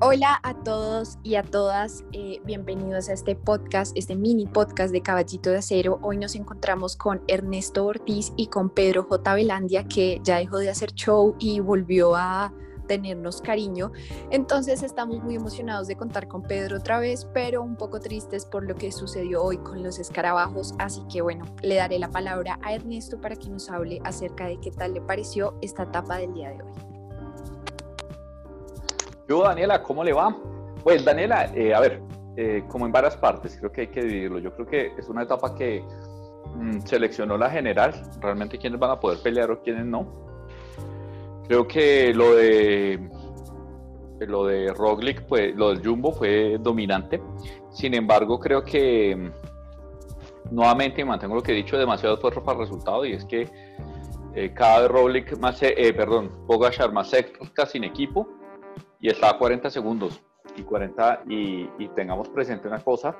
Hola a todos y a todas, eh, bienvenidos a este podcast, este mini podcast de Caballito de Acero. Hoy nos encontramos con Ernesto Ortiz y con Pedro J. Velandia, que ya dejó de hacer show y volvió a tenernos cariño. Entonces estamos muy emocionados de contar con Pedro otra vez, pero un poco tristes por lo que sucedió hoy con los escarabajos. Así que bueno, le daré la palabra a Ernesto para que nos hable acerca de qué tal le pareció esta etapa del día de hoy. Yo, Daniela, ¿cómo le va? Pues, Daniela, eh, a ver, eh, como en varias partes, creo que hay que dividirlo. Yo creo que es una etapa que mm, seleccionó la general, realmente quiénes van a poder pelear o quiénes no. Creo que lo de lo de Roglic, pues, lo del Jumbo fue dominante. Sin embargo, creo que mm, nuevamente mantengo lo que he dicho, demasiado esfuerzo para el resultado y es que eh, cada vez Roglic más, eh, perdón, Pogachar más cerca sin equipo y está a 40 segundos y 40 y, tengamos presente una cosa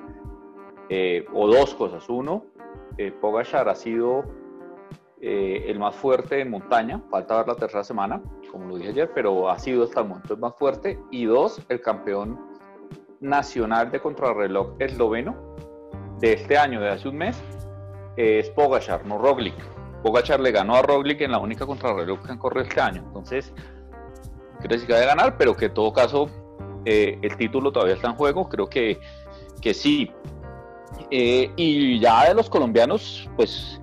eh, o dos cosas. Uno, eh, Pogachar ha sido eh, el más fuerte en montaña, falta ver la tercera semana, como lo dije ayer, pero ha sido hasta el momento el más fuerte. Y dos, el campeón nacional de contrarreloj esloveno de este año, de hace un mes, es Pogachar, no Roglic. Pogachar le ganó a Roglic en la única contrarreloj que han corrido este año. Entonces, decir que va a ganar, pero que en todo caso eh, el título todavía está en juego, creo que, que sí. Eh, y ya de los colombianos, pues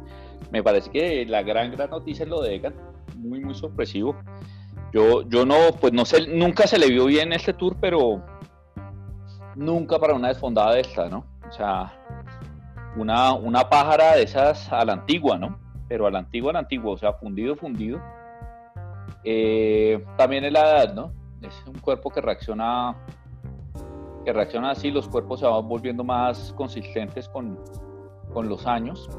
me parece que la gran, gran noticia es lo de Egan, muy, muy sorpresivo. Yo, yo no, pues no sé, nunca se le vio bien este tour, pero nunca para una desfondada de esta, ¿no? O sea, una, una pájara de esas a la antigua, ¿no? Pero a la antigua, a la antigua, o sea, fundido, fundido eh, también es la edad, ¿no? Es un cuerpo que reacciona, que reacciona así, los cuerpos se van volviendo más consistentes con, con los años.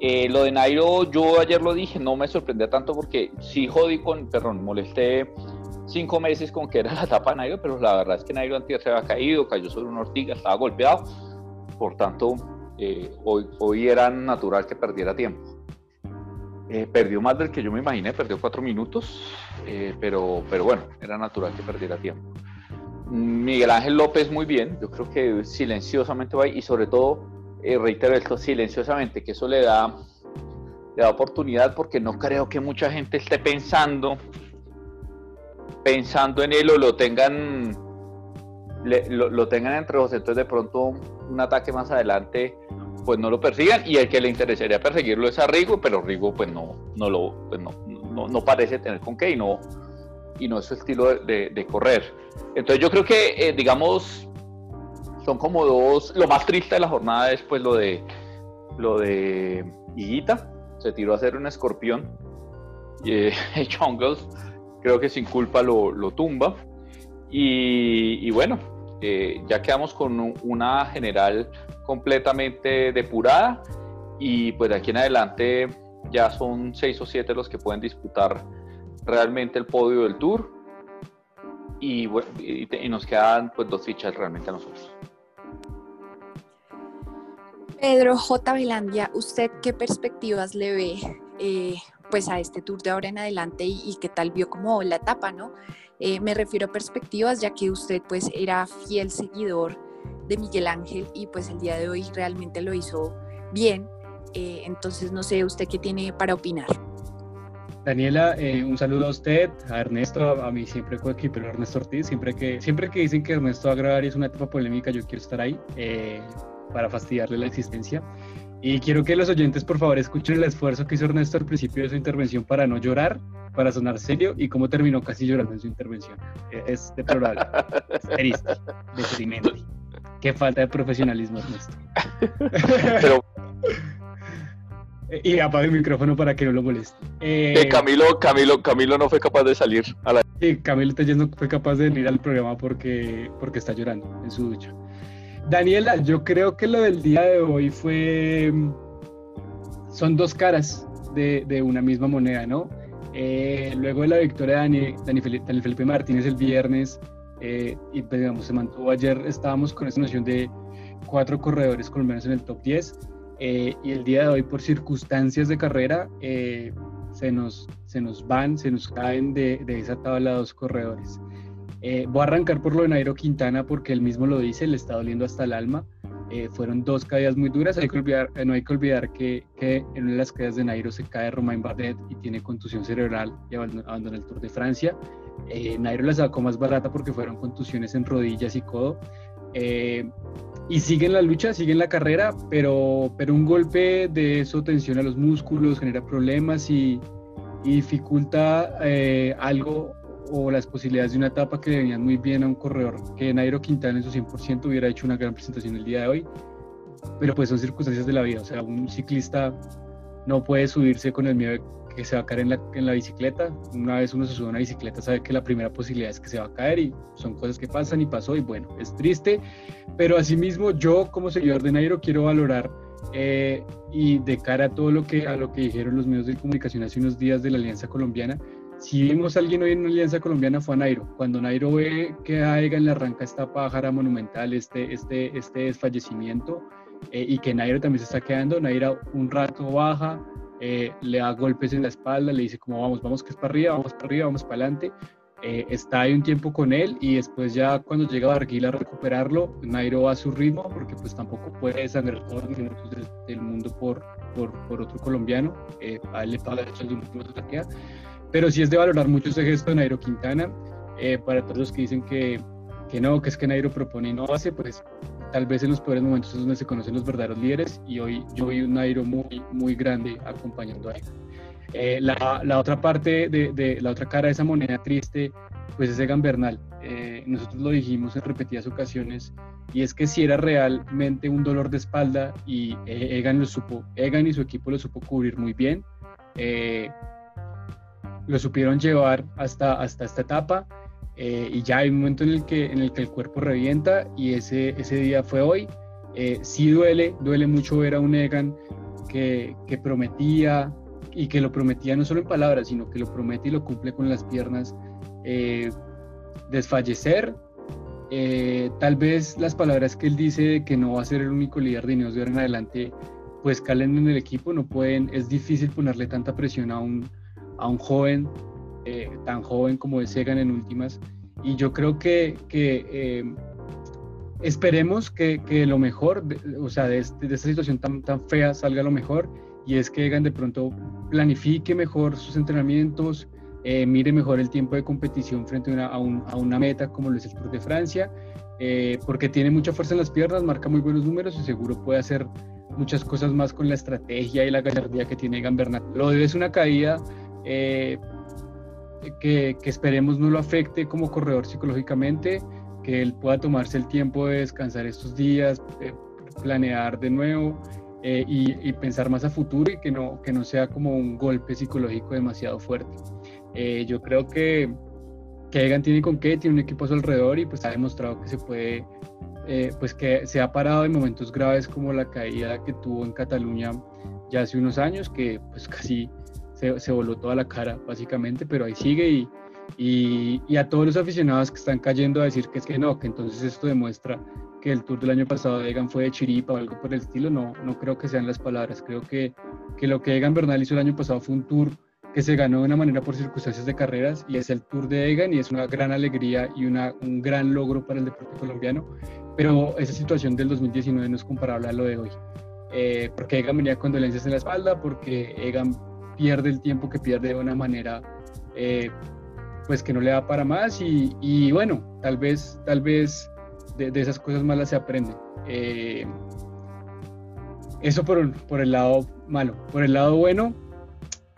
Eh, lo de Nairo, yo ayer lo dije, no me sorprendía tanto porque sí jodí con, perdón, molesté cinco meses con que era la etapa de Nairo, pero la verdad es que Nairo antes se había caído, cayó sobre una ortiga, estaba golpeado, por tanto, eh, hoy, hoy era natural que perdiera tiempo. Eh, perdió más del que yo me imaginé, perdió cuatro minutos, eh, pero, pero bueno, era natural que perdiera tiempo. Miguel Ángel López muy bien, yo creo que silenciosamente va y sobre todo, eh, reitero silenciosamente, que eso le da, le da oportunidad porque no creo que mucha gente esté pensando, pensando en él o lo tengan, lo, lo tengan entre los, entonces de pronto un ataque más adelante pues no lo persigan y el que le interesaría perseguirlo es a Rigo, pero Rigo pues no, no, lo, pues no, no, parece tener con qué y no, y no es su estilo de, correr. Entonces yo creo que, eh, digamos, son como dos, lo más triste de la jornada es pues lo de, lo de Higuita, se tiró a hacer un escorpión y eh, Jungles creo que sin culpa lo, lo tumba y, bueno, eh, ya quedamos con una general completamente depurada y pues de aquí en adelante ya son seis o siete los que pueden disputar realmente el podio del tour y, y, nos quedan pues dos fichas realmente a nosotros. Pedro J. Velandia, ¿usted qué perspectivas le ve eh, pues a este tour de ahora en adelante y, qué tal vio como la etapa, ¿no? Eh, me refiero a perspectivas ya que usted pues era fiel seguidor de Miguel Ángel y pues el día de hoy realmente lo hizo bien. Eh, entonces no sé usted qué tiene para opinar. Daniela, eh, un saludo a usted, a Ernesto, a mí siempre coequipero Ernesto Ortiz, siempre que, siempre que dicen que Ernesto va a grabar y es una etapa polémica, yo quiero estar ahí para fastidiarle la existencia. Y quiero que los oyentes, por favor, escuchen el esfuerzo que hizo Ernesto al principio de su intervención para no llorar, para sonar serio y cómo terminó casi llorando en su intervención. E, es deplorable, es triste, deprimente. Qué falta de profesionalismo, Ernesto. Pero... y apague el micrófono para que no lo moleste. Eh, Camilo, Camilo, Camilo no fue capaz de salir a la... Sí, Camilo no fue capaz de venir al programa porque, porque está llorando en su ducha. Daniela, yo creo que lo del día de hoy fue. Son dos caras de, una misma moneda, ¿no? Eh, luego de la victoria de Dani, Felipe, Martínez el viernes, eh, y pues, digamos, se mantuvo ayer, estábamos con esa noción de cuatro corredores colombianos en el top 10, eh, y el día de hoy, por circunstancias de carrera, se, nos, se nos van, se nos caen de, de esa tabla dos corredores. Eh, voy a arrancar por lo de Nairo Quintana porque él mismo lo dice, le está doliendo hasta el alma. Eh, fueron dos caídas muy duras. Hay que olvidar, eh, no hay que olvidar que, que, en una de las caídas de Nairo se cae Romain Bardet y tiene contusión cerebral y abandona el Tour de Francia. Nairo la sacó más barata porque fueron contusiones en rodillas y codo. y siguen la lucha, siguen la carrera, pero, pero un golpe de eso tensiona los músculos, genera problemas y, dificulta algo o las posibilidades de una etapa que le venían muy bien a un corredor que Nairo Quintana en su 100% hubiera hecho una gran presentación el día de hoy, pero pues son circunstancias de la vida, o sea, un ciclista no puede subirse con el miedo de que se va a caer en la, en la bicicleta, una vez uno se sube a una bicicleta sabe que la primera posibilidad es que se va a caer y son cosas que pasan y pasó y bueno, es triste, pero asimismo yo como seguidor de Nairo quiero valorar eh, y de cara a todo lo que, a lo que dijeron los medios de comunicación hace unos días de la Alianza Colombiana, si vimos a alguien hoy en una alianza colombiana fue a Nairo. Cuando Nairo ve que a Egan le arranca esta pájara monumental, este, este, este desfallecimiento, eh, y que Nairo también se está quedando, Nairo un rato baja, eh, le da golpes en la espalda, le dice como vamos, vamos que es para arriba, vamos para arriba, vamos para adelante. Eh, está ahí un tiempo con él y después ya cuando llega Barguil a recuperarlo, Nairo va a su ritmo porque pues tampoco puede sangrar todos los minutos del, mundo por, por, por, otro colombiano. a él le paga el último su taquea pero sí es de valorar mucho ese gesto de Nairo Quintana. Eh, para todos los que dicen que, que, no, que es que Nairo propone y no hace, pues tal vez en los peores momentos es donde se conocen los verdaderos líderes y hoy yo vi un Nairo muy, muy grande acompañando a él. Eh, la, la, otra parte de, de, la otra cara de esa moneda triste, pues es Egan Bernal. Eh, nosotros lo dijimos en repetidas ocasiones y es que si era realmente un dolor de espalda y Egan lo supo, Egan y su equipo lo supo cubrir muy bien. Eh, lo supieron llevar hasta, hasta esta etapa eh, y ya hay un momento en el, que, en el que el cuerpo revienta y ese, ese día fue hoy. Eh, sí duele, duele mucho ver a un Egan que, que, prometía y que lo prometía no solo en palabras, sino que lo promete y lo cumple con las piernas. Eh, desfallecer, tal vez las palabras que él dice que no va a ser el único líder de Ineos de ahora en adelante, pues calen en el equipo, no pueden, es difícil ponerle tanta presión a un, a un joven eh, tan joven como es Egan en últimas. Y yo creo que, que eh, esperemos que, que, lo mejor, o sea, de, este, de, esta situación tan, tan fea salga lo mejor. Y es que Egan de pronto planifique mejor sus entrenamientos, eh, mire mejor el tiempo de competición frente a una, a, una meta como lo es el Tour de Francia, porque tiene mucha fuerza en las piernas, marca muy buenos números y seguro puede hacer muchas cosas más con la estrategia y la gallardía que tiene Egan Bernal. Lo de es una caída eh, que, esperemos no lo afecte como corredor psicológicamente, que él pueda tomarse el tiempo de descansar estos días, planear de nuevo eh, y, pensar más a futuro y que no, que no sea como un golpe psicológico demasiado fuerte. Eh, yo creo que, que Egan tiene con qué, tiene un equipo a su alrededor y pues ha demostrado que se puede, pues que se ha parado en momentos graves como la caída que tuvo en Cataluña ya hace unos años, que pues casi se, voló toda la cara, básicamente, pero ahí sigue y, y, a todos los aficionados que están cayendo a decir que es que no, que entonces esto demuestra que el tour del año pasado de Egan fue de chiripa o algo por el estilo, no, no creo que sean las palabras, creo que, que lo que Egan Bernal hizo el año pasado fue un tour que se ganó de una manera por circunstancias de carreras y es el Tour de Egan y es una gran alegría y una, un gran logro para el deporte colombiano, pero esa situación del 2019 no es comparable a lo de hoy, eh, porque Egan venía con dolencias en la espalda, porque Egan pierde el tiempo que pierde de una manera eh, pues que no le da para más y, bueno, tal vez, tal vez de, esas cosas malas se aprende. Eh, eso por, por, el lado malo. Por el lado bueno,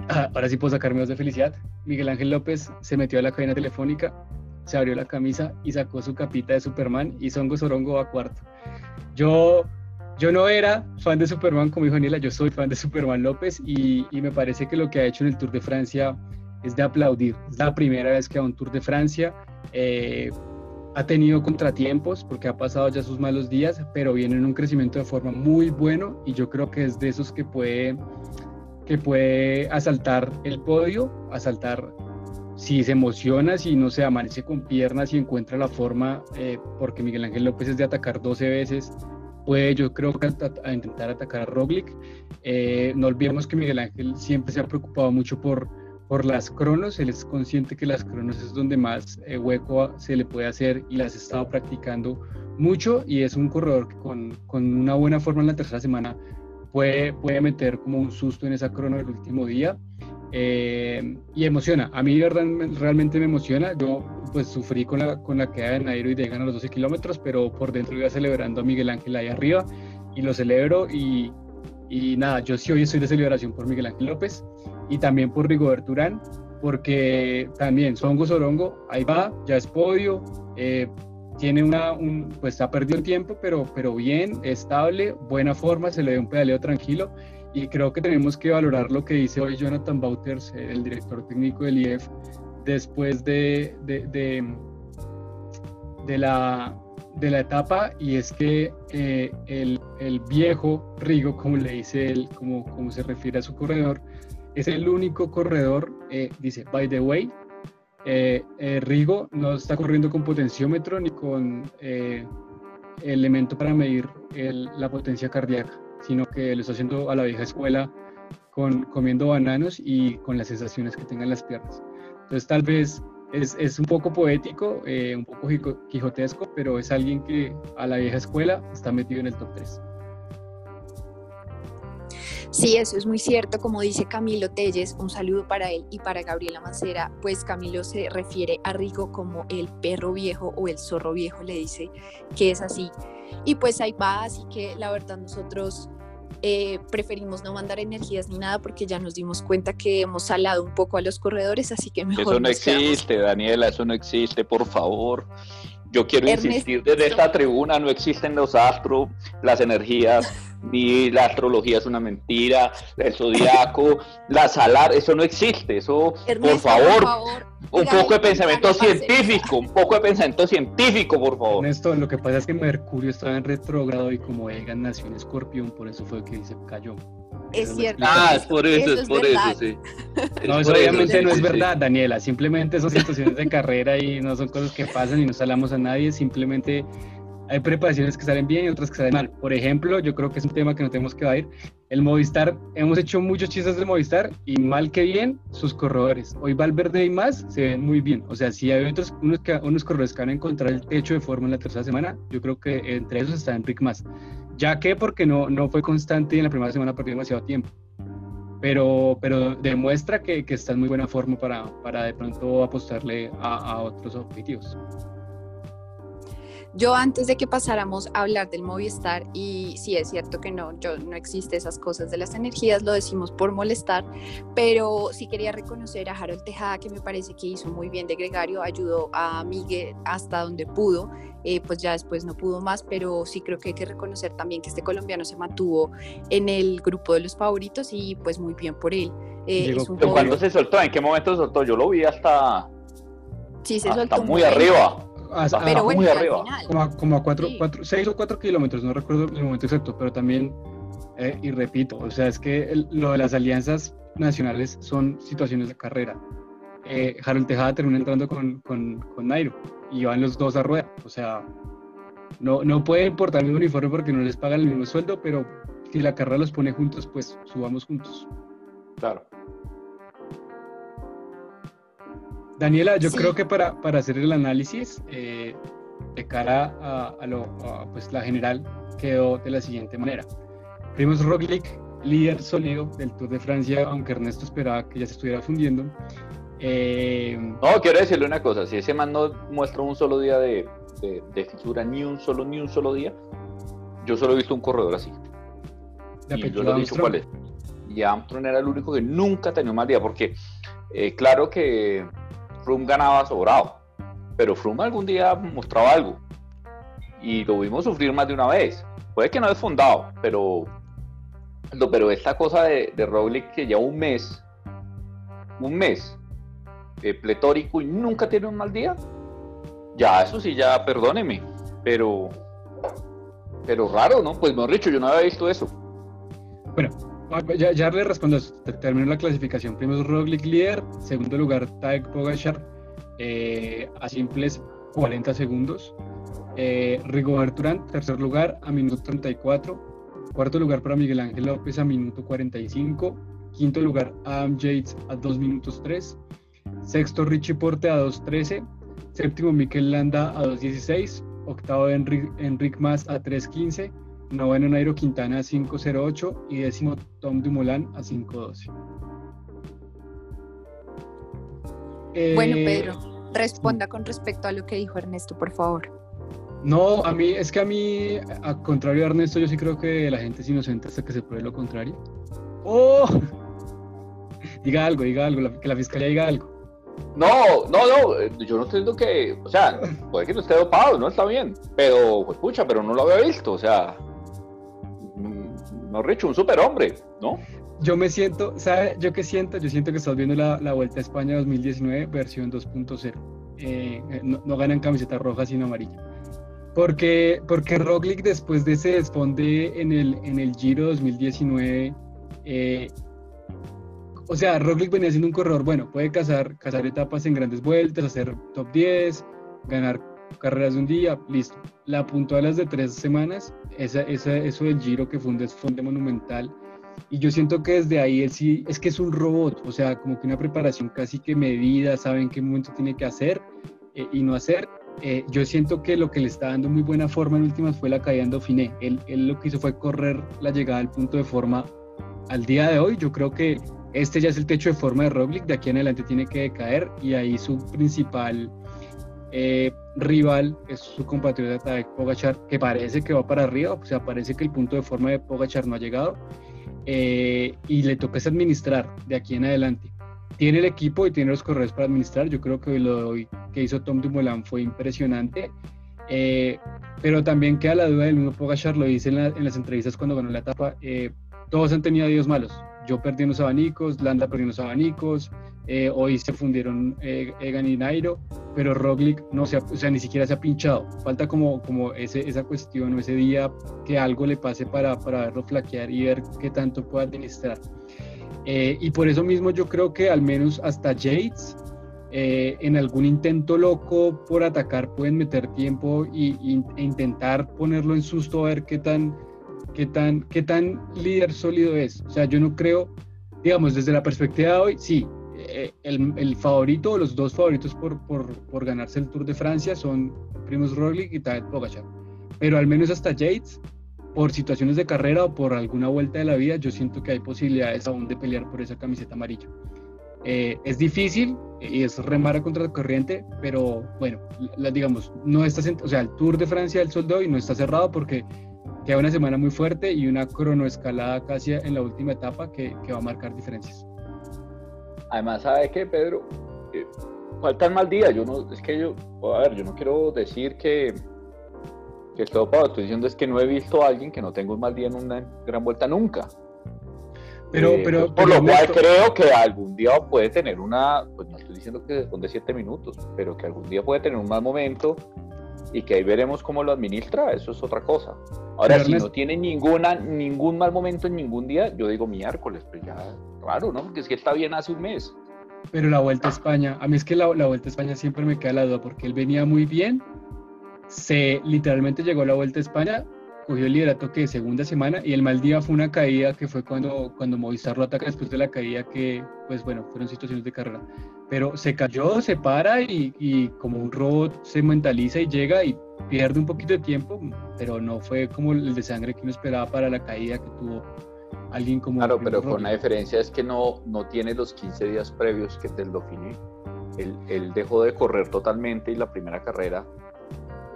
ah, ahora sí puedo sacarme dos de felicidad. Miguel Ángel López se metió a la cadena telefónica, se abrió la camisa y sacó su capita de Superman y Songo Sorongo a cuarto. Yo yo no era fan de Superman como dijo Daniela, yo soy fan de Superman López y, me parece que lo que ha hecho en el Tour de Francia es de aplaudir. Es la primera vez que a un Tour de Francia eh, ha tenido contratiempos porque ha pasado ya sus malos días, pero viene en un crecimiento de forma muy bueno y yo creo que es de esos que puede, que puede asaltar el podio, asaltar si se emociona, si no se amanece con piernas y encuentra la forma, eh, porque Miguel Ángel López es de atacar 12 veces puede yo creo que a, intentar atacar a Roglic. Eh, no olvidemos que Miguel Ángel siempre se ha preocupado mucho por, por las cronos, él es consciente que las cronos es donde más eh, hueco se le puede hacer y las ha estado practicando mucho. Y es un corredor que con, con, una buena forma en la tercera semana puede, puede meter como un susto en esa crono del último día eh, y emociona, a mí realmente me emociona, yo pues sufrí con la, con la queda de Nairo y de ganar los 12 kilómetros, pero por dentro iba celebrando a Miguel Ángel ahí arriba y lo celebro y, y nada, yo sí hoy estoy de celebración por Miguel Ángel López y también por Rigobert Urán, porque también Songo Sorongo, ahí va, ya es podio, eh, tiene una, un, pues ha perdido tiempo, pero, pero bien, estable, buena forma, se le ve un pedaleo tranquilo y creo que tenemos que valorar lo que dice hoy Jonathan Bauters, el director técnico del IEF, después de, de, de, la, de la etapa y es que eh, el, el, viejo Rigo, como le dice él, como, como se refiere a su corredor, es el único corredor, eh, dice, by the way, eh, eh, Rigo no está corriendo con potenciómetro ni con elemento para medir la potencia cardíaca, sino que lo está haciendo a la vieja escuela con, comiendo bananos y con las sensaciones que tengan las piernas. Entonces tal vez es, es un poco poético, un poco quijotesco, pero es alguien que a la vieja escuela está metido en el top 3. Sí, eso es muy cierto, como dice Camilo Telles, un saludo para él y para Gabriela Mancera, pues Camilo se refiere a Rigo como el perro viejo o el zorro viejo, le dice que es así. Y pues ahí va, así que la verdad nosotros eh, preferimos no mandar energías ni nada porque ya nos dimos cuenta que hemos salado un poco a los corredores, así que mejor. Eso no existe, Daniela, eso no existe, por favor. Yo quiero insistir desde esta tribuna, no existen los astros, las energías, ni la astrología es una mentira, el zodiaco, la salar, eso no existe, eso, por favor, un poco de pensamiento científico, un poco de pensamiento científico, por favor. Esto, lo que pasa es que Mercurio estaba en retrógrado y como Egan nació en Escorpión, por eso fue que se cayó. Es cierto. Ah, es por eso, es por eso, sí. No, eso obviamente no es verdad, Daniela. Simplemente son situaciones de carrera y no son cosas que pasan y no salamos a nadie. Simplemente hay preparaciones que salen bien y otras que salen mal. Por ejemplo, yo creo que es un tema que no tenemos que ir. El Movistar, hemos hecho muchos chistes del Movistar y mal que bien, sus corredores. Hoy Valverde y más se ven muy bien. O sea, si hay otros, unos, que, unos corredores que van a encontrar el techo de forma en la tercera semana, yo creo que entre esos está Enric Más ya que porque no, no fue constante y en la primera semana perdió demasiado tiempo. Pero, pero demuestra que, que está en muy buena forma para, para de pronto apostarle a, a otros objetivos. Yo antes de que pasáramos a hablar del Movistar, y sí es cierto que no, yo, no existe esas cosas de las energías, lo decimos por molestar, pero sí quería reconocer a Harold Tejada, que me parece que hizo muy bien de gregario, ayudó a Miguel hasta donde pudo, eh, pues ya después no pudo más, pero sí creo que hay que reconocer también que este colombiano se mantuvo en el grupo de los favoritos y pues muy bien por él. Eh, ¿Cuándo se soltó? ¿En qué momento se soltó? Yo lo vi hasta... Sí, se soltó. muy arriba pero bueno, muy arriba. Como a, como a cuatro, cuatro, seis o cuatro kilómetros, no recuerdo el momento exacto, pero también, eh, y repito, o sea, es que lo de las alianzas nacionales son situaciones de carrera. Eh, Harold Tejada termina entrando con, con, con, Nairo y van los dos a rueda, o sea, no, no puede importar el uniforme porque no les pagan el mismo sueldo, pero si la carrera los pone juntos, pues subamos juntos. Claro. Daniela, yo creo que para, para, hacer el análisis eh, de cara a, lo, pues la general quedó de la siguiente manera. Primoz Roglic, líder sólido del Tour de Francia, aunque Ernesto esperaba que ya se estuviera fundiendo. Eh, no, quiero decirle una cosa, si ese man no muestra un solo día de, de, de fisura, ni un solo, ni un solo día, yo solo he visto un corredor así. Y yo lo he dicho cuál es. Y Armstrong era el único que nunca tenía un mal día, porque eh, claro que Froome ganaba sobrado, pero Froome algún día mostraba algo y lo vimos sufrir más de una vez. Puede que no es fundado, pero, pero esta cosa de, de Roglic que ya un mes, un mes eh, pletórico y nunca tiene un mal día, ya eso sí, ya perdóneme, pero, pero raro, ¿no? Pues mejor dicho, yo no había visto eso. Bueno, ya, ya le respondo, terminó la clasificación. Primero Roglic líder, segundo lugar Tadej Pogachar eh, a simples 40 segundos. Eh, Rigobert tercer lugar a minuto 34. Cuarto lugar para Miguel Ángel López a minuto 45. Quinto lugar, Adam Yates a 2 minutos 3. Sexto, Richie Porte a 2.13. Séptimo, Mikel Landa a 2.16. Octavo, Enric, Enric Mas a 3.15. Noveno, Nairo Quintana a 5.08. Y décimo, Tom Dumoulin a 5.12. bueno, eh, Pedro, responda con respecto a lo que dijo Ernesto, por favor. No, a mí, es que a mí, a contrario de Ernesto, yo sí creo que la gente es inocente hasta que se pruebe lo contrario. ¡Oh! diga algo, diga algo, que la fiscalía diga algo. No, no, no, eh, yo no entiendo que, o sea, puede que no esté dopado, no está bien, pero, pues pucha, pero no lo había visto, o sea, no, Richo, un superhombre, ¿no? Yo me siento, ¿sabe? Yo qué siento, yo siento que estás viendo la, la Vuelta a España 2019 versión 2.0. Eh, eh, no, no, ganan camiseta roja sino amarilla. Porque, porque Roglic después de ese desfonde en el, en el Giro 2019 eh, o sea, Roglic venía siendo un corredor, bueno, puede cazar, cazar etapas en grandes vueltas, hacer top 10, ganar carreras de un día, listo. La apuntó a las de tres semanas, esa, esa, eso del Giro que fue un desfonde monumental. Y yo siento que desde ahí él sí, es que es un robot, o sea, como que una preparación casi que medida, saben qué momento tiene que hacer eh, y no hacer. Eh, yo siento que lo que le está dando muy buena forma en últimas fue la caída en Dauphiné. Él, él lo que hizo fue correr la llegada al punto de forma al día de hoy yo creo que este ya es el techo de forma de Roglic, de aquí en adelante tiene que decaer y ahí su principal eh, rival es su compatriota de Pogachar, que parece que va para arriba, o sea, parece que el punto de forma de Pogachar no ha llegado eh, y le toca administrar de aquí en adelante. Tiene el equipo y tiene los corredores para administrar, yo creo que lo que hizo Tom Dumoulin fue impresionante. Eh, pero también queda la duda del mismo Pogachar, lo dice en, las entrevistas cuando ganó la etapa, todos han tenido días malos. Yo perdí unos abanicos, Landa perdió unos abanicos, eh, hoy se fundieron eh, Egan y Nairo, pero Roglic no se sea, ni siquiera se ha pinchado. Falta como, como ese, esa cuestión o ese día que algo le pase para, para verlo flaquear y ver qué tanto puede administrar. Eh, y por eso mismo yo creo que al menos hasta Yates, en algún intento loco por atacar, pueden meter tiempo y, e intentar ponerlo en susto a ver qué tan qué tan, qué tan líder sólido es. O sea, yo no creo, digamos, desde la perspectiva de hoy, sí, eh, el, el, favorito o los dos favoritos por, por, por, ganarse el Tour de Francia son Primoz Roglic y Tadej Pogacar. Pero al menos hasta Yates, por situaciones de carrera o por alguna vuelta de la vida, yo siento que hay posibilidades aún de pelear por esa camiseta amarilla. Eh, es difícil y es remar contra la corriente, pero bueno, la, digamos, no está, o sea, el Tour de Francia del sol de hoy no está cerrado porque Queda una semana muy fuerte y una cronoescalada casi en la última etapa que, que va a marcar diferencias. Además, ¿sabe qué, Pedro? Eh, faltan mal día. Yo no, es que yo, a ver, yo no quiero decir que, que estoy ocupado. Estoy diciendo es que no he visto a alguien que no tenga un mal día en una gran vuelta nunca. Pero, eh, pero, por lo cual creo que algún día puede tener una, pues no estoy diciendo que de siete minutos, pero que algún día puede tener un mal momento y que ahí veremos cómo lo administra, eso es otra cosa. Ahora, si no tiene ninguna, ningún mal momento en ningún día, yo digo miércoles, pues ya, raro, ¿no? Porque es que está bien hace un mes. Pero la Vuelta a España, a mí es que la, la Vuelta a España siempre me queda la duda, porque él venía muy bien, se literalmente llegó a la Vuelta a España, cogió el liderato que segunda semana y el mal día fue una caída que fue cuando, cuando Movistar lo ataca después de la caída que, pues bueno, fueron situaciones de carrera. Pero se cayó, se para y, y como un robot se mentaliza y llega y pierde un poquito de tiempo, pero no fue como el de sangre que uno esperaba para la caída que tuvo alguien como... Claro, pero con la diferencia es que no, no tiene los 15 días previos que te lo Dauphiné. Él, él dejó de correr totalmente y la primera carrera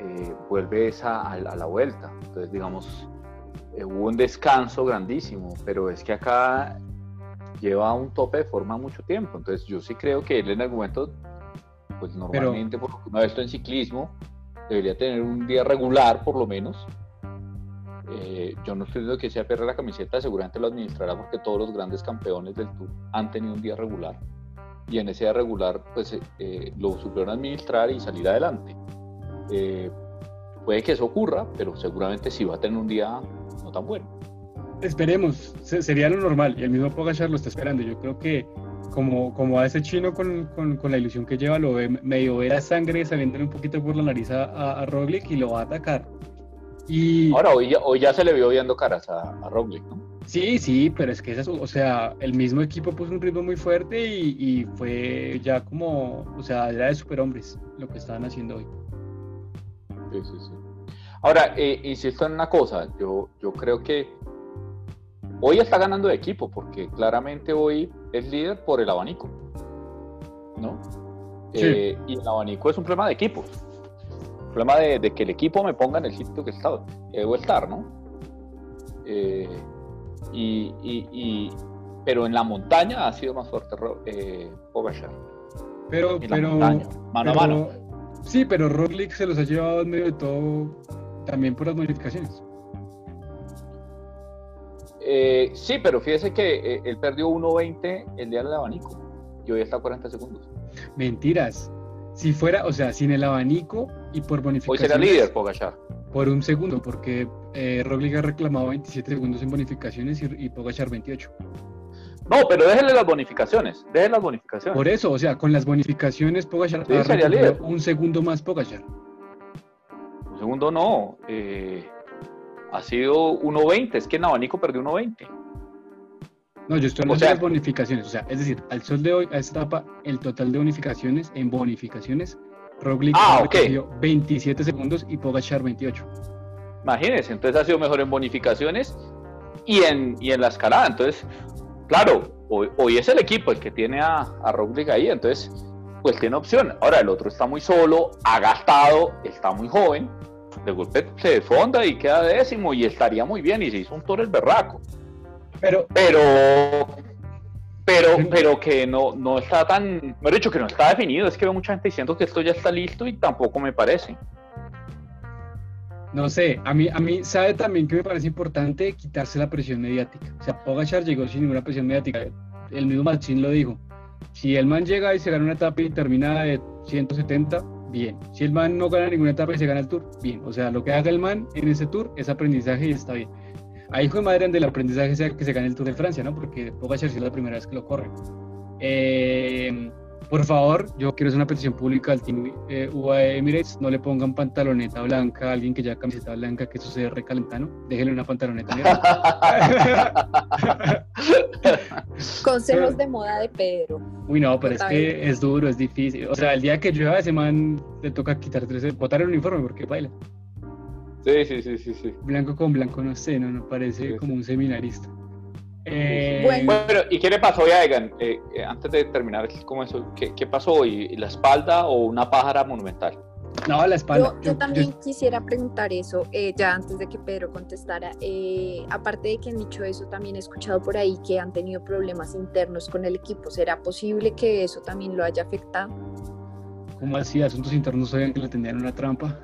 eh, vuelve esa a, la vuelta. Entonces, digamos, eh, hubo un descanso grandísimo, pero es que acá lleva un tope de forma mucho tiempo. Entonces, yo sí creo que él en algún momento, pues normalmente, por lo que uno ha visto en ciclismo, debería tener un día regular por lo menos. Eh, yo no estoy diciendo que sea perder la camiseta, seguramente lo administrará porque todos los grandes campeones del Tour han tenido un día regular y en ese día regular pues lo supieron administrar y salir adelante. Eh, puede que eso ocurra, pero seguramente sí va a tener un día no tan bueno. Esperemos, sería lo normal y el mismo Pogachar lo está esperando. Yo creo que como, como a ese chino con, con, con la ilusión que lleva, lo ve medio ver a sangre saliendo un poquito por la nariz a, a, Roglic y lo va a atacar. Y... Ahora, hoy ya, hoy ya se le vio viendo caras a, a Roglic, ¿no? Sí, sí, pero es que es o sea, el mismo equipo puso un ritmo muy fuerte y, y fue ya como, o sea, era de superhombres lo que estaban haciendo hoy. Sí, sí, sí. Ahora, eh, insisto en una cosa, yo, yo creo que hoy está ganando de equipo, porque claramente hoy es líder por el abanico, ¿no? Sí. Eh, y el abanico es un problema de equipo. Un problema de, de que el equipo me ponga en el sitio que está, debo estar, ¿no? Eh, y, y- y- pero en la montaña ha sido más fuerte eh, Pogacar. Pero, En la pero, montaña, mano a mano. Sí, pero Roglic se los ha llevado en medio de todo también por las modificaciones. Eh, sí, pero fíjese que eh, él perdió 1.20 el día del abanico y hoy está a 40 segundos. Mentiras. Si fuera, o sea, sin el abanico y por Hoy bonificaciones. será líder Pogachar. Por un segundo, porque eh, Roglic ha reclamado 27 segundos en bonificaciones y, y Pogacar 28. No, pero déjenle las bonificaciones. Déjenle las bonificaciones. Por eso, o sea, con las bonificaciones Pogacar Sí, sería líder. un segundo más Pogacar. Un segundo no. eh, ha sido 1.20. Es que en abanico perdió 1.20. No, yo estoy O hablando sea- de las bonificaciones. O sea, es decir, al sol de hoy, a esta etapa, el total de bonificaciones en bonificaciones, Roglic Ah, ha ok. recogido 27 segundos y Pogacar 28. Imagínense, entonces ha sido mejor en bonificaciones y en, y en la escalada. Entonces, claro, hoy, hoy es el equipo el que tiene a, a Roglic ahí, entonces, pues tiene opción. Ahora, el otro está muy solo, ha gastado, está muy joven, de golpe se desfonda y queda décimo y estaría muy bien y se hizo un toro el berraco. Pero, Pero, pero, pero que no, no está tan, mejor dicho, que no está definido. Es que veo mucha gente diciendo que esto ya está listo y tampoco me parece. no sé, a mí, a mí, ¿sabe también que me parece importante quitarse la presión mediática? O sea, Pogacar llegó sin ninguna presión mediática. El mismo Machín lo dijo. Si el man llega y se gana una etapa y termina de 170, bien. Si el man no gana ninguna etapa y se gana el tour, bien. O sea, lo que haga el man en ese tour es aprendizaje y está bien. Ahí de madre del aprendizaje sea que se gane el Tour de Francia, ¿no? Porque Pogacar sí es la primera vez que lo corre. Eh, por favor, yo quiero hacer una petición pública al Team eh, UAE Emirates, no le pongan pantaloneta blanca a alguien que lleva camiseta blanca, que eso se recalentano. Déjenle una pantaloneta negra. Consejos de moda de Pedro. Uy, no, pero es que es duro, es difícil. O sea, el día que llueva ese man le toca quitar tres, botar el uniforme porque baila. Sí, sí, sí, sí, sí. Blanco con blanco, no sé, no, no parece Sí, como un seminarista. Eh, Bueno. Bueno, ¿y qué le pasó hoy a Egan? Eh, eh, antes de terminar, ¿cómo eso? ¿Qué, qué pasó hoy? ¿La espalda o una pájara monumental? No, la espalda. Yo, yo también quisiera preguntar eso, eh, ya antes de que Pedro contestara. Eh, aparte de que han dicho eso, también he escuchado por ahí que han tenido problemas internos con el equipo. ¿Será posible que eso también lo haya afectado? ¿Cómo así? Asuntos internos sabían que le tendían una trampa.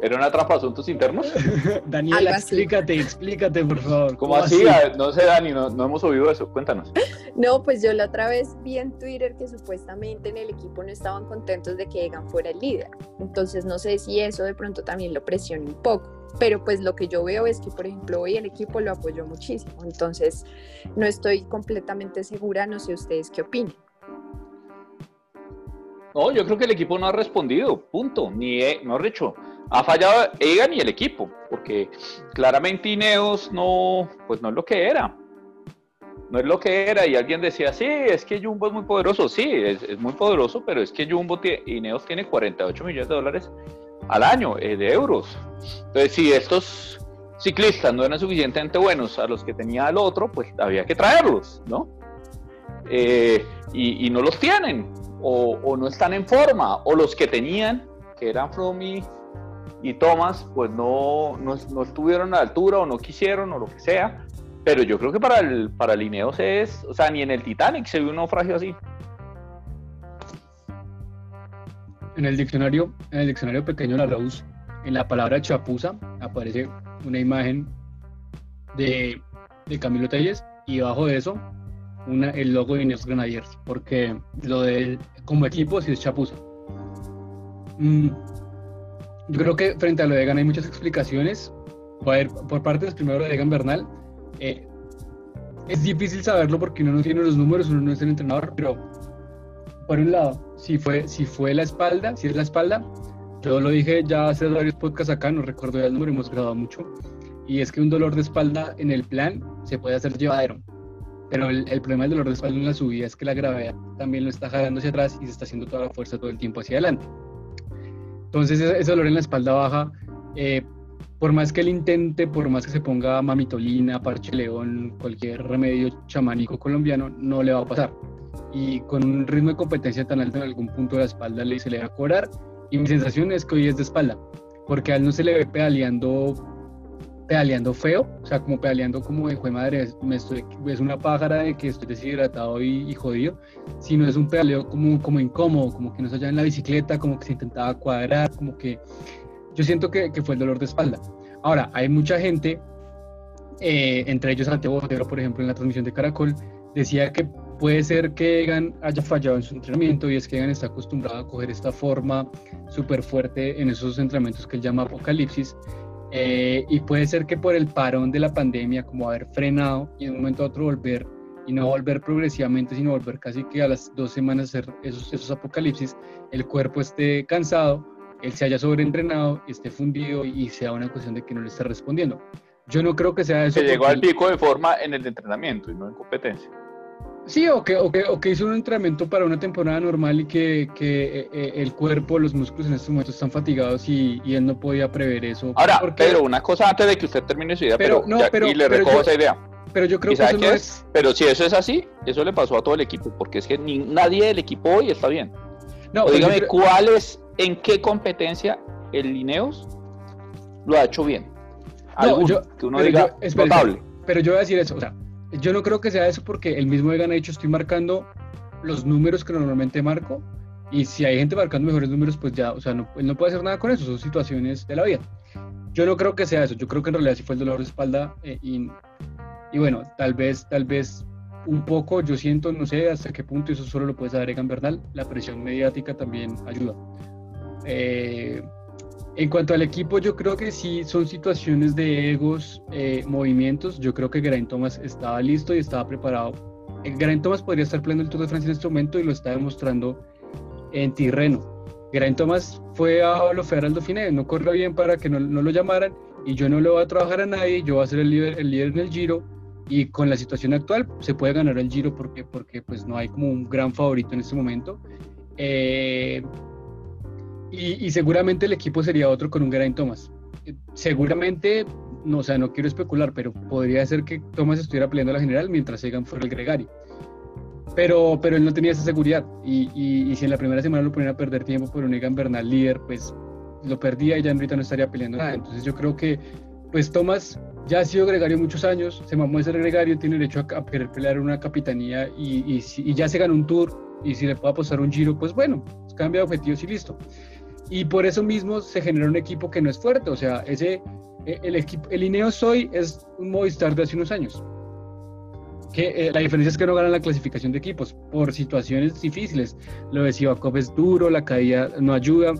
¿Era una trampa de asuntos internos? Daniela, explícate, explícate, por favor. ¿Cómo así? No sé, Dani, no, no hemos oído eso. Cuéntanos. No, pues yo la otra vez vi en Twitter que supuestamente en el equipo no estaban contentos de que Egan fuera el líder. Entonces no sé si eso de pronto también lo presiona un poco. Pero pues lo que yo veo es que, por ejemplo, hoy el equipo lo apoyó muchísimo. Entonces no estoy completamente segura, no sé ustedes qué opinan. No, yo creo que el equipo no ha respondido, punto. Ni, eh, mejor dicho, ha fallado Egan y el equipo, porque claramente Ineos no, pues no es lo que era. No es lo que era, y alguien decía, sí, es que Jumbo es muy poderoso. Sí, es, muy poderoso, pero es que Jumbo, tie- Ineos tiene 48 millones de dólares al año, eh, de euros. Entonces, si estos ciclistas no eran suficientemente buenos a los que tenía el otro, pues había que traerlos, ¿no? Eh, y, no los tienen, o, no están en forma, o los que tenían, que eran From y, Thomas, pues no, no, estuvieron a la altura o no quisieron o lo que sea. Pero yo creo que para el, para el Ineos es, o sea, ni en el Titanic se vio un naufragio así. En el diccionario, en el diccionario pequeño de la Rose, en la palabra chapuza aparece una imagen de, de Camilo Telles y bajo de eso una, el logo de Ineos Grenadiers, porque lo de como equipo sí es chapuza. Mm, yo creo que frente a lo de Egan hay muchas explicaciones. Por partes, primero de Egan Bernal. eh, es difícil saberlo porque uno no tiene los números, uno no es el entrenador, pero por un lado, si fue, si fue la espalda, si es la espalda, Yo lo dije ya hace varios podcasts acá, no recuerdo ya el número, hemos grabado mucho. Y es que un dolor de espalda en el plan se puede hacer llevadero. Pero el, problema del dolor de espalda en la subida es que la gravedad también lo está jalando hacia atrás y se está haciendo toda la fuerza todo el tiempo hacia adelante. Entonces ese, dolor en la espalda baja, eh, por más que él intente, por más que se ponga mamitolina, parche león, cualquier remedio chamánico colombiano, no le va a pasar. Y con un ritmo de competencia tan alto en algún punto de la espalda le, se le va a cobrar. Y mi sensación es que hoy es de espalda, porque a él no se le ve pedaleando pedaleando feo, o sea, como pedaleando como de de madre, me estoy, es una pájara de que estoy deshidratado y, jodido, sino es un pedaleo como, como incómodo, como que no se halla en la bicicleta, como que se intentaba cuadrar, como que yo siento que, que fue el dolor de espalda. Ahora, hay mucha gente, eh, entre ellos Santiago Botero, por ejemplo, en la transmisión de Caracol, decía que puede ser que Egan haya fallado en su entrenamiento y es que Egan está acostumbrado a coger esta forma súper fuerte en esos entrenamientos que él llama apocalipsis eh, y puede ser que por el parón de la pandemia, como haber frenado y en un momento a otro volver, y no volver progresivamente, sino volver casi que a las dos semanas hacer esos, esos apocalipsis, el cuerpo esté cansado, él se haya sobreentrenado, esté fundido y sea una cuestión de que no le esté respondiendo. Yo no creo que sea eso. Se llegó al pico de forma en el entrenamiento y no en competencia. Sí, o que, o, que, o que hizo un entrenamiento para una temporada normal y que, que eh, eh, el cuerpo, los músculos en este momento están fatigados y, y él no podía prever eso. Ahora, Pedro, una cosa antes de que usted termine su idea, pero, no, pero y le recojo esa idea. Pero yo creo que eso no es... Pero si eso es así, eso le pasó a todo el equipo, porque es que ni, nadie del equipo hoy está bien. No, o dígame, ¿cuál es, en qué competencia el Lineos lo ha hecho bien? Algo que uno diga notable. Pero yo voy a decir eso, o sea, yo no creo que sea eso porque el mismo Egan ha dicho estoy marcando los números que normalmente marco y si hay gente marcando mejores números pues ya, o sea, no, él no puede hacer nada con eso, son situaciones de la vida. Yo no creo que sea eso, yo creo que en realidad sí fue el dolor de espalda eh, y, bueno, tal vez, tal vez un poco, yo siento, no sé hasta qué punto eso solo lo puede saber Egan Bernal, la presión mediática también ayuda. Eh, en cuanto al equipo, yo creo que sí son situaciones de egos, eh, movimientos. Yo creo que Geraint Thomas estaba listo y estaba preparado. Eh, Geraint Thomas podría estar peleando el Tour de Francia en este momento y lo está demostrando en Tirreno. Geraint Thomas fue a Lofer al Dauphiné, no corrió bien para que no, lo llamaran y yo no le voy a trabajar a nadie, yo voy a ser el líder, el líder en el Giro y con la situación actual se puede ganar el Giro porque, porque pues no hay como un gran favorito en este momento. Eh, y, seguramente el equipo sería otro con un Geraint Thomas. Seguramente, no, o sea, no quiero especular, pero podría ser que Thomas estuviera peleando a la general mientras Egan fuera el gregario. Pero, pero él no tenía esa seguridad. Y, y, si en la primera semana lo ponían a perder tiempo por un Egan Bernal líder, pues lo perdía y ya ahorita no estaría peleando nada. Entonces yo creo que, pues Thomas ya ha sido gregario muchos años, se mamó de ser gregario, tiene derecho a, querer pelear una capitanía y, y, ya se ganó un tour. Y si le puede apostar un giro, pues bueno, cambia de objetivos y listo. Y por eso mismo se genera un equipo que no es fuerte. O sea, ese, e, el, equipo, el Ineos hoy es un Movistar de hace unos años. Que, eh, la diferencia es que no ganan la clasificación de equipos por situaciones difíciles. Lo de Sivakov es duro, la caída no ayuda.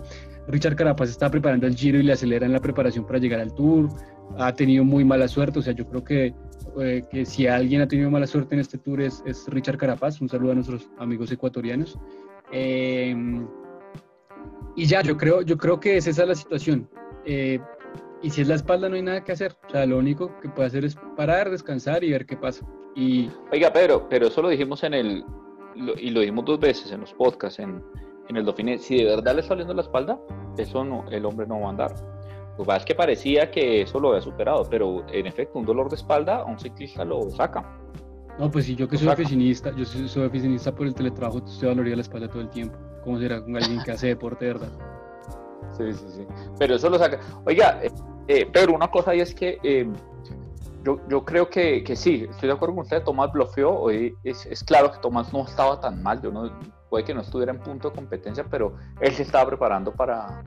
Richard Carapaz está preparando el giro y le acelera en la preparación para llegar al Tour. Ha tenido muy mala suerte. O sea, yo creo que, eh, que si alguien ha tenido mala suerte en este Tour es, es Richard Carapaz. Un saludo a nuestros amigos ecuatorianos. Eh, y ya, yo creo, yo creo que es esa la situación. Eh, y si es la espalda no hay nada que hacer. O sea, lo único que puede hacer es parar, descansar y ver qué pasa. Y... Oiga, Pedro, pero eso lo dijimos en el, y lo dijimos dos veces en los podcasts, en, en el Dauphiné, si de verdad le está doliendo la espalda, eso no, el hombre no va a andar. Lo que es que parecía que eso lo había superado, pero en efecto, un dolor de espalda a un ciclista lo saca. No, pues si yo que soy oficinista, yo soy, soy, oficinista por el teletrabajo, estoy doloría la espalda todo el tiempo. ¿Cómo será con alguien que hace deporte, verdad? Sí, sí, sí. Pero eso lo saca. Oiga, eh, eh Pedro, una cosa y es que eh, yo, yo, creo que, que, sí, estoy de acuerdo con usted, Tomás bloqueó. Hoy es, es, claro que Tomás no estaba tan mal, yo no, puede que no estuviera en punto de competencia, pero él se estaba preparando para,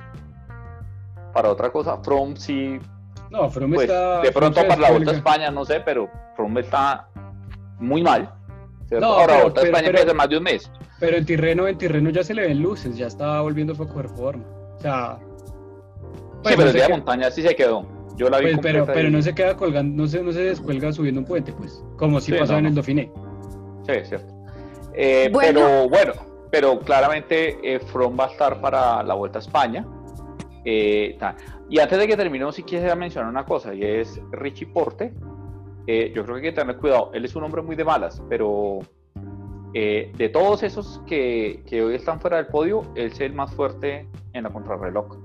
para otra cosa. From sí. No, From pues, está. De pronto para la Vuelta a España, no sé, pero From está muy mal. No, Ahora, pero, Vuelta a España pero, más de un mes. Pero en Tirreno, en Tirreno ya se le ven luces, ya está volviendo a coger forma. O sea. sí, pero de montaña sí se quedó. Yo la vi pues, pero, pero no se queda colgando, no se, no se descuelga subiendo un puente, pues. Como si pasaba en el Dauphiné. Sí, es cierto. Eh, Pero bueno, pero claramente eh, From va a estar para la Vuelta a España. Eh, y antes de que terminemos, si quisiera mencionar una cosa, y es Richie Porte. Eh, yo creo que hay que tener cuidado. Él es un hombre muy de malas, pero eh, de todos esos que, que, hoy están fuera del podio, él es el más fuerte en la contrarreloj.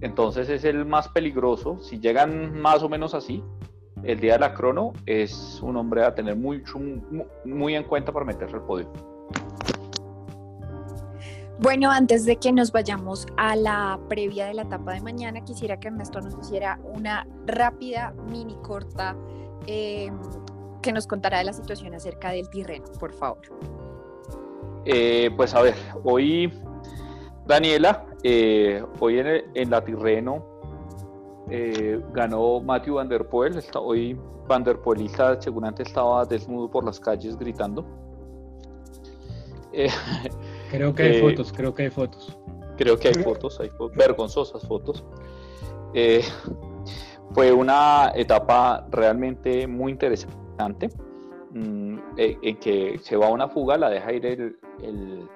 Entonces es el más peligroso. Si llegan más o menos así, el día de la crono es un hombre a tener mucho, muy en cuenta para meterse al podio. Bueno, antes de que nos vayamos a la previa de la etapa de mañana, quisiera que Ernesto nos hiciera una rápida, mini corta, eh, que nos contara de la situación acerca del Tirreno, por favor. Eh, pues a ver, hoy Daniela, eh, hoy en, la Tirreno ganó Matthew Van Der Poel. hoy Van Der Poelista seguramente estaba desnudo por las calles gritando. Creo que hay fotos, creo que hay fotos. Creo que hay fotos, hay vergonzosas fotos. Eh, fue una etapa realmente muy interesante mm, eh, en que se va una fuga, la deja ir el,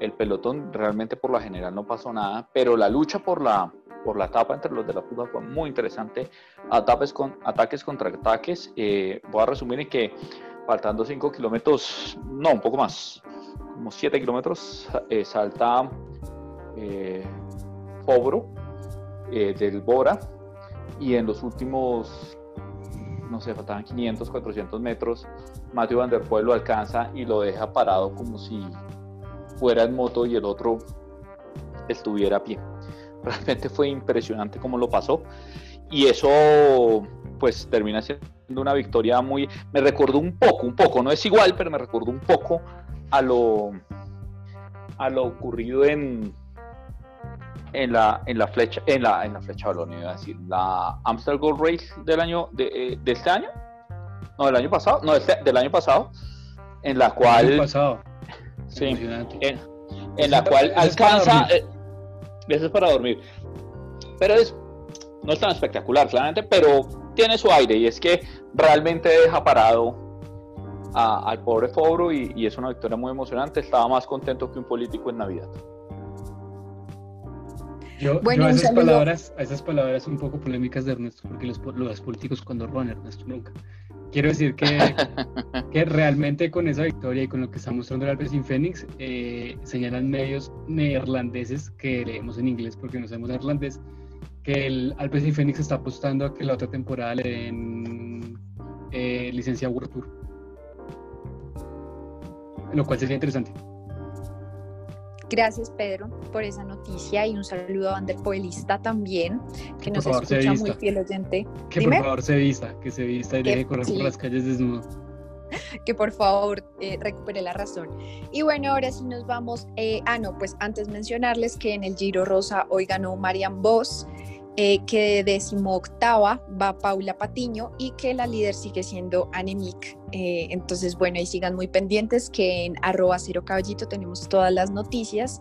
el, pelotón, realmente por la general no pasó nada, pero la lucha por la, por la etapa entre los de la fuga fue muy interesante, ataques, con, ataques contra ataques, voy a resumir en que faltando 5 kilómetros, no, un poco más, como 7 kilómetros, eh, salta eh, Fobro eh, del Bora y en los últimos, no sé, faltaban 500, 400 metros, Matthew Van Der Poel lo alcanza y lo deja parado como si fuera en moto y el otro estuviera a pie. Realmente fue impresionante cómo lo pasó y eso pues termina siendo una victoria muy, me recordó un poco, un poco, no es igual, pero me recordó un poco a lo, a lo ocurrido en, en la, en la flecha, en la, en la flecha balón, iba a decir, la Amsterdam Gold Race del año, de, eh, de, este año, no, del año pasado, no, este, del año pasado, en la cual... El año pasado. Sí, en, en la cual alcanza... Eh, eso es para dormir. Pero es, no es tan espectacular, claramente, pero tiene su aire y es que realmente deja parado al pobre Fobro y, es una victoria muy emocionante. Estaba más contento que un político en Navidad. Yo, bueno, a, esas palabras, a esas palabras un poco polémicas de Ernesto, porque los, los políticos cuando roban, Ernesto nunca. Quiero decir que, que realmente con esa victoria y con lo que está mostrando el Alpecin Fénix, eh, señalan medios neerlandeses que leemos en inglés porque no sabemos neerlandés, que el Alpecin Fénix está apostando a que la otra temporada le den eh, licencia World Tour lo cual sería interesante. Gracias, Pedro, por esa noticia y un saludo a Vander Poelista también, que, nos escucha muy fiel oyente. Que por favor se vista, que se vista y deje correr por las calles desnudo. Que por favor eh, recupere la razón. Y bueno, ahora sí nos vamos. Eh, ah, no, pues antes mencionarles que en el Giro Rosa hoy ganó Marian Voss eh, que de octava va Paula Patiño y que la líder sigue siendo Anemic. Eh, entonces, bueno, ahí sigan muy pendientes que en arroba cero caballito tenemos todas las noticias.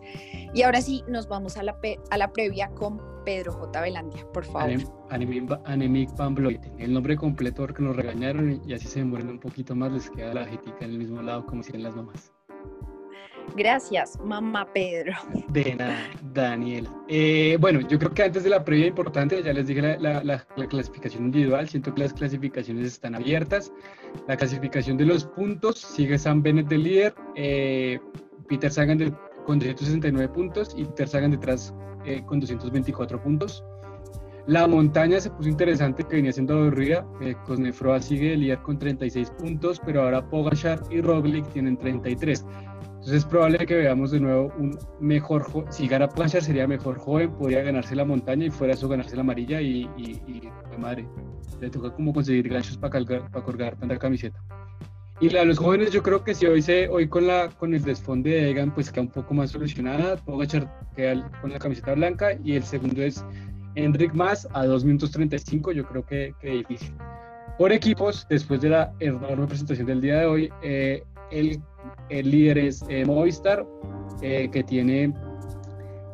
Y ahora sí, nos vamos a la, a la previa con Pedro J. Velandia, por favor. Anemic Van el nombre completo porque nos regañaron y así se demoran un poquito más, les queda la jetica en el mismo lado como si eran las mamás. Gracias, mamá Pedro. De nada, Daniel. Eh, bueno, yo creo que antes de la previa importante, ya les dije la, clasificación individual, siento que las clasificaciones están abiertas. La clasificación de los puntos sigue Sam Bennett de líder, eh, Peter Sagan con 269 puntos y Peter Sagan detrás eh, con 224 puntos. La montaña se puso interesante que venía siendo aburrida. Eh, Cosnefroa sigue de líder con 36 puntos, pero ahora Pogachar y Roglic tienen 33. Entonces es probable que veamos de nuevo un mejor, si gana Planchar sería mejor joven, podría ganarse la montaña y fuera eso ganarse la amarilla y, y, madre, le toca como conseguir ganchos para, para colgar tanta camiseta. Y la de los jóvenes yo creo que si hoy se hoy con la con el desfonde de Egan pues queda un poco más solucionada, Pogachar queda con la camiseta blanca y el segundo es Enric Más a 2 minutos 35, yo creo que, que difícil. Por equipos, después de la enorme presentación del día de hoy, eh, el el líder es eh, Movistar, eh, que tiene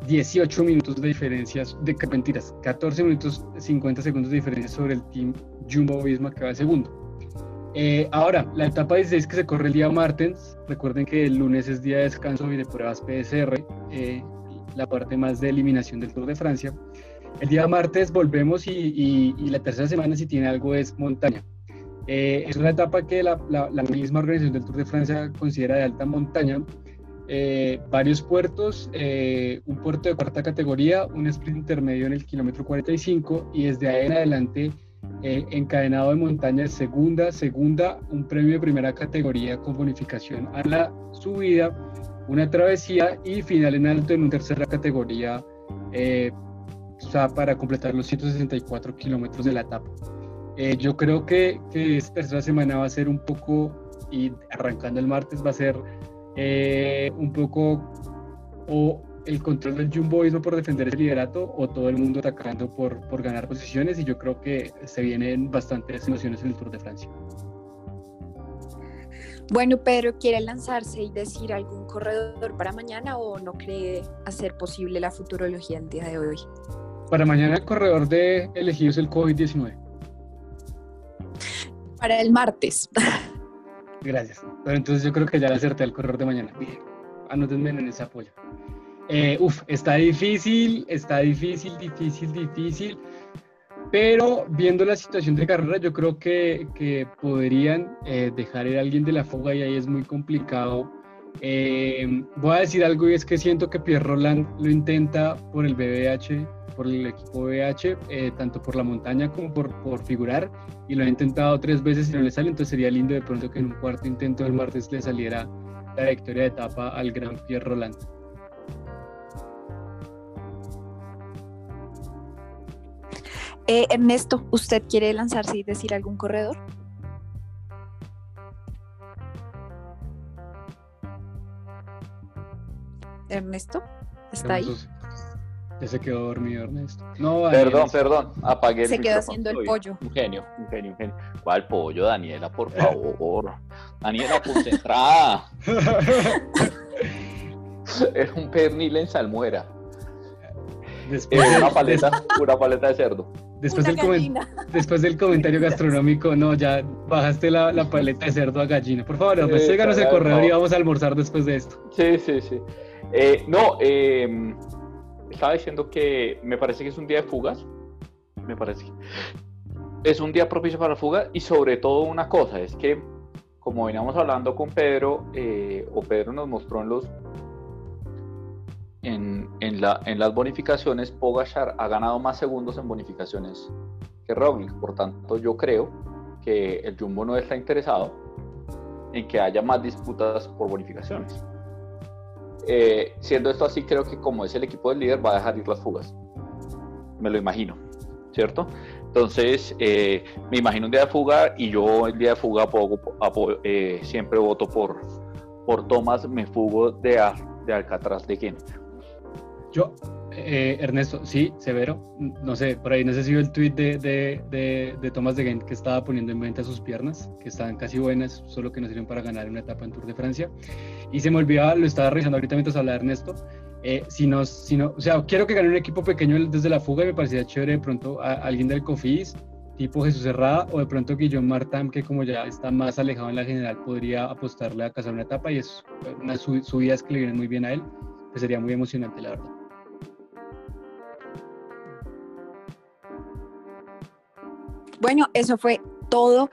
18 minutos de diferencias, de mentiras, 14 minutos 50 segundos de diferencia sobre el team Jumbo Visma que va segundo. Eh, ahora, la etapa 16 que se corre el día martes, recuerden que el lunes es día de descanso y de pruebas PSR, la parte más de eliminación del Tour de Francia. El día martes volvemos y, la tercera semana si tiene algo es montaña. Eh, es una etapa que la, misma organización del Tour de Francia considera de alta montaña. Eh, varios puertos, eh, un puerto de cuarta categoría, un sprint intermedio en el kilómetro 45 y desde ahí en adelante encadenado de montaña de segunda, segunda, un premio de primera categoría con bonificación a la subida, una travesía y final en alto en una tercera categoría o sea, para completar los 164 kilómetros de la etapa. Eh, yo creo que, que, esta tercera semana va a ser un poco, y arrancando el martes, va a ser eh, un poco o el control del jumboismo por defender el liderato o todo el mundo atacando por, por ganar posiciones y yo creo que se vienen bastantes emociones en el Tour de Francia. Bueno, Pedro, ¿quiere lanzarse y decir algún corredor para mañana o no cree hacer posible la futurología el día de hoy? Para mañana el corredor de elegido es el COVID-19. Para el martes. Gracias. Pero entonces yo creo que ya le acerté al corredor de mañana. Bien, anótenme en ese apoyo. Eh, uf, está difícil, está difícil, difícil, difícil. Pero viendo la situación de carrera, yo creo que, que podrían eh, dejar ir a alguien de la fuga y ahí es muy complicado. Eh, voy a decir algo y es que siento que Pierre Roland lo intenta por el BBH por el equipo BH, eh, tanto por la montaña como por, por figurar, y lo he intentado tres veces y no le sale, entonces sería lindo de pronto que en un cuarto intento del martes le saliera la victoria de etapa al Gran Pierre Roland. Eh, Ernesto, ¿usted quiere lanzarse y decir algún corredor? Ernesto, ¿está ahí? Ya se quedó dormido Ernesto. No, perdón, perdón, apagué el Se quedó haciendo el pollo. Un genio, un genio, un genio. ¿Cuál pollo, Daniela, por favor? Daniela, concentrada. es un pernil en salmuera. Después es una paleta, una paleta de cerdo. Después del, después del, comentario gastronómico, no, ya bajaste la, la paleta de cerdo a gallina. Por favor, pues síganos el corredor y vamos a almorzar después de esto. Sí, sí, sí. Eh, no, eh, estaba diciendo que me parece que es un día de fugas. Me parece. Es un día propicio para la fuga y sobre todo una cosa, es que como veníamos hablando con Pedro, eh, o Pedro nos mostró en los en, en, la, en las bonificaciones, Pogachar ha ganado más segundos en bonificaciones que Roglic. Por tanto, yo creo que el Jumbo no está interesado en que haya más disputas por bonificaciones. Eh, siendo esto así, creo que como es el equipo del líder, va a dejar ir las fugas. Me lo imagino, ¿cierto? Entonces, eh, me imagino un día de fuga y yo el día de fuga eh, siempre voto por, por Tomás, me fugo de, de Alcatraz de Ghent. Yo, eh, Ernesto, sí, severo. No sé, por ahí no sé si vio el tweet de, de, de, de Thomas de que estaba poniendo en venta sus piernas, que estaban casi buenas, solo que no sirven para ganar una etapa en Tour de Francia. Y se me olvidaba, lo estaba revisando ahorita mientras hablaba Ernesto. Eh, si no, si no, o sea, quiero que gane un equipo pequeño desde la fuga y me parecía chévere de pronto a, alguien del Cofis, tipo Jesús Herrada, o de pronto Guillaume Martin, que como ya está más alejado en la general, podría apostarle a cazar una etapa y es una subidas que le vienen muy bien a él, que sería muy emocionante, la verdad. Bueno, eso fue todo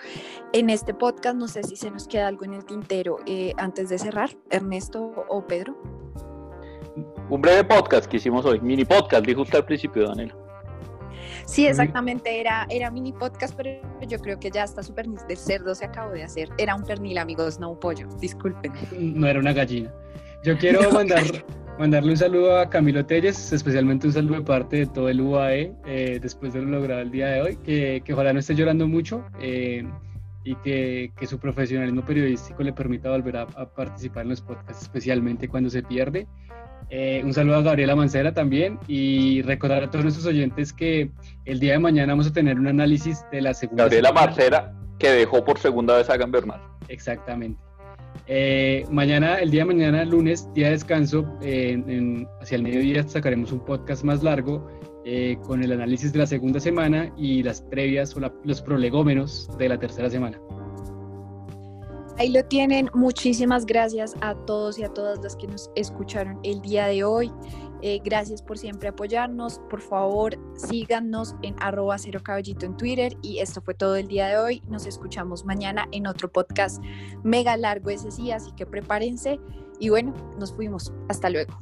en este podcast. No sé si se nos queda algo en el tintero eh, antes de cerrar, Ernesto o Pedro. Un breve podcast que hicimos hoy, mini podcast, dijo usted al principio, Daniel. Sí, exactamente, era, era mini podcast, pero yo creo que ya está súper del cerdo se acabó de hacer. Era un pernil, amigos, no un pollo, disculpen. No era una gallina. Yo quiero mandar, mandarle un saludo a Camilo Telles, especialmente un saludo de parte de todo el UAE, eh, después de lo logrado el día de hoy, que, que ojalá no esté llorando mucho eh, y que, que, su profesionalismo periodístico le permita volver a, participar en los podcasts, especialmente cuando se pierde. Eh, un saludo a Gabriela Mancera también y recordar a todos nuestros oyentes que el día de mañana vamos a tener un análisis de la segunda. Gabriela Mancera, que dejó por segunda vez a Bernal. Exactamente. Eh, mañana, el día de mañana, lunes, día de descanso, hacia el mediodía sacaremos un podcast más largo eh, con el análisis de la segunda semana y las previas o los prolegómenos de la tercera semana. Ahí lo tienen. Muchísimas gracias a todos y a todas las que nos escucharon el día de hoy. Eh, gracias por siempre apoyarnos. Por favor, síganos en arroba cero caballito en Twitter. Y esto fue todo el día de hoy. Nos escuchamos mañana en otro podcast mega largo ese sí, así que prepárense. Y bueno, nos fuimos. Hasta luego.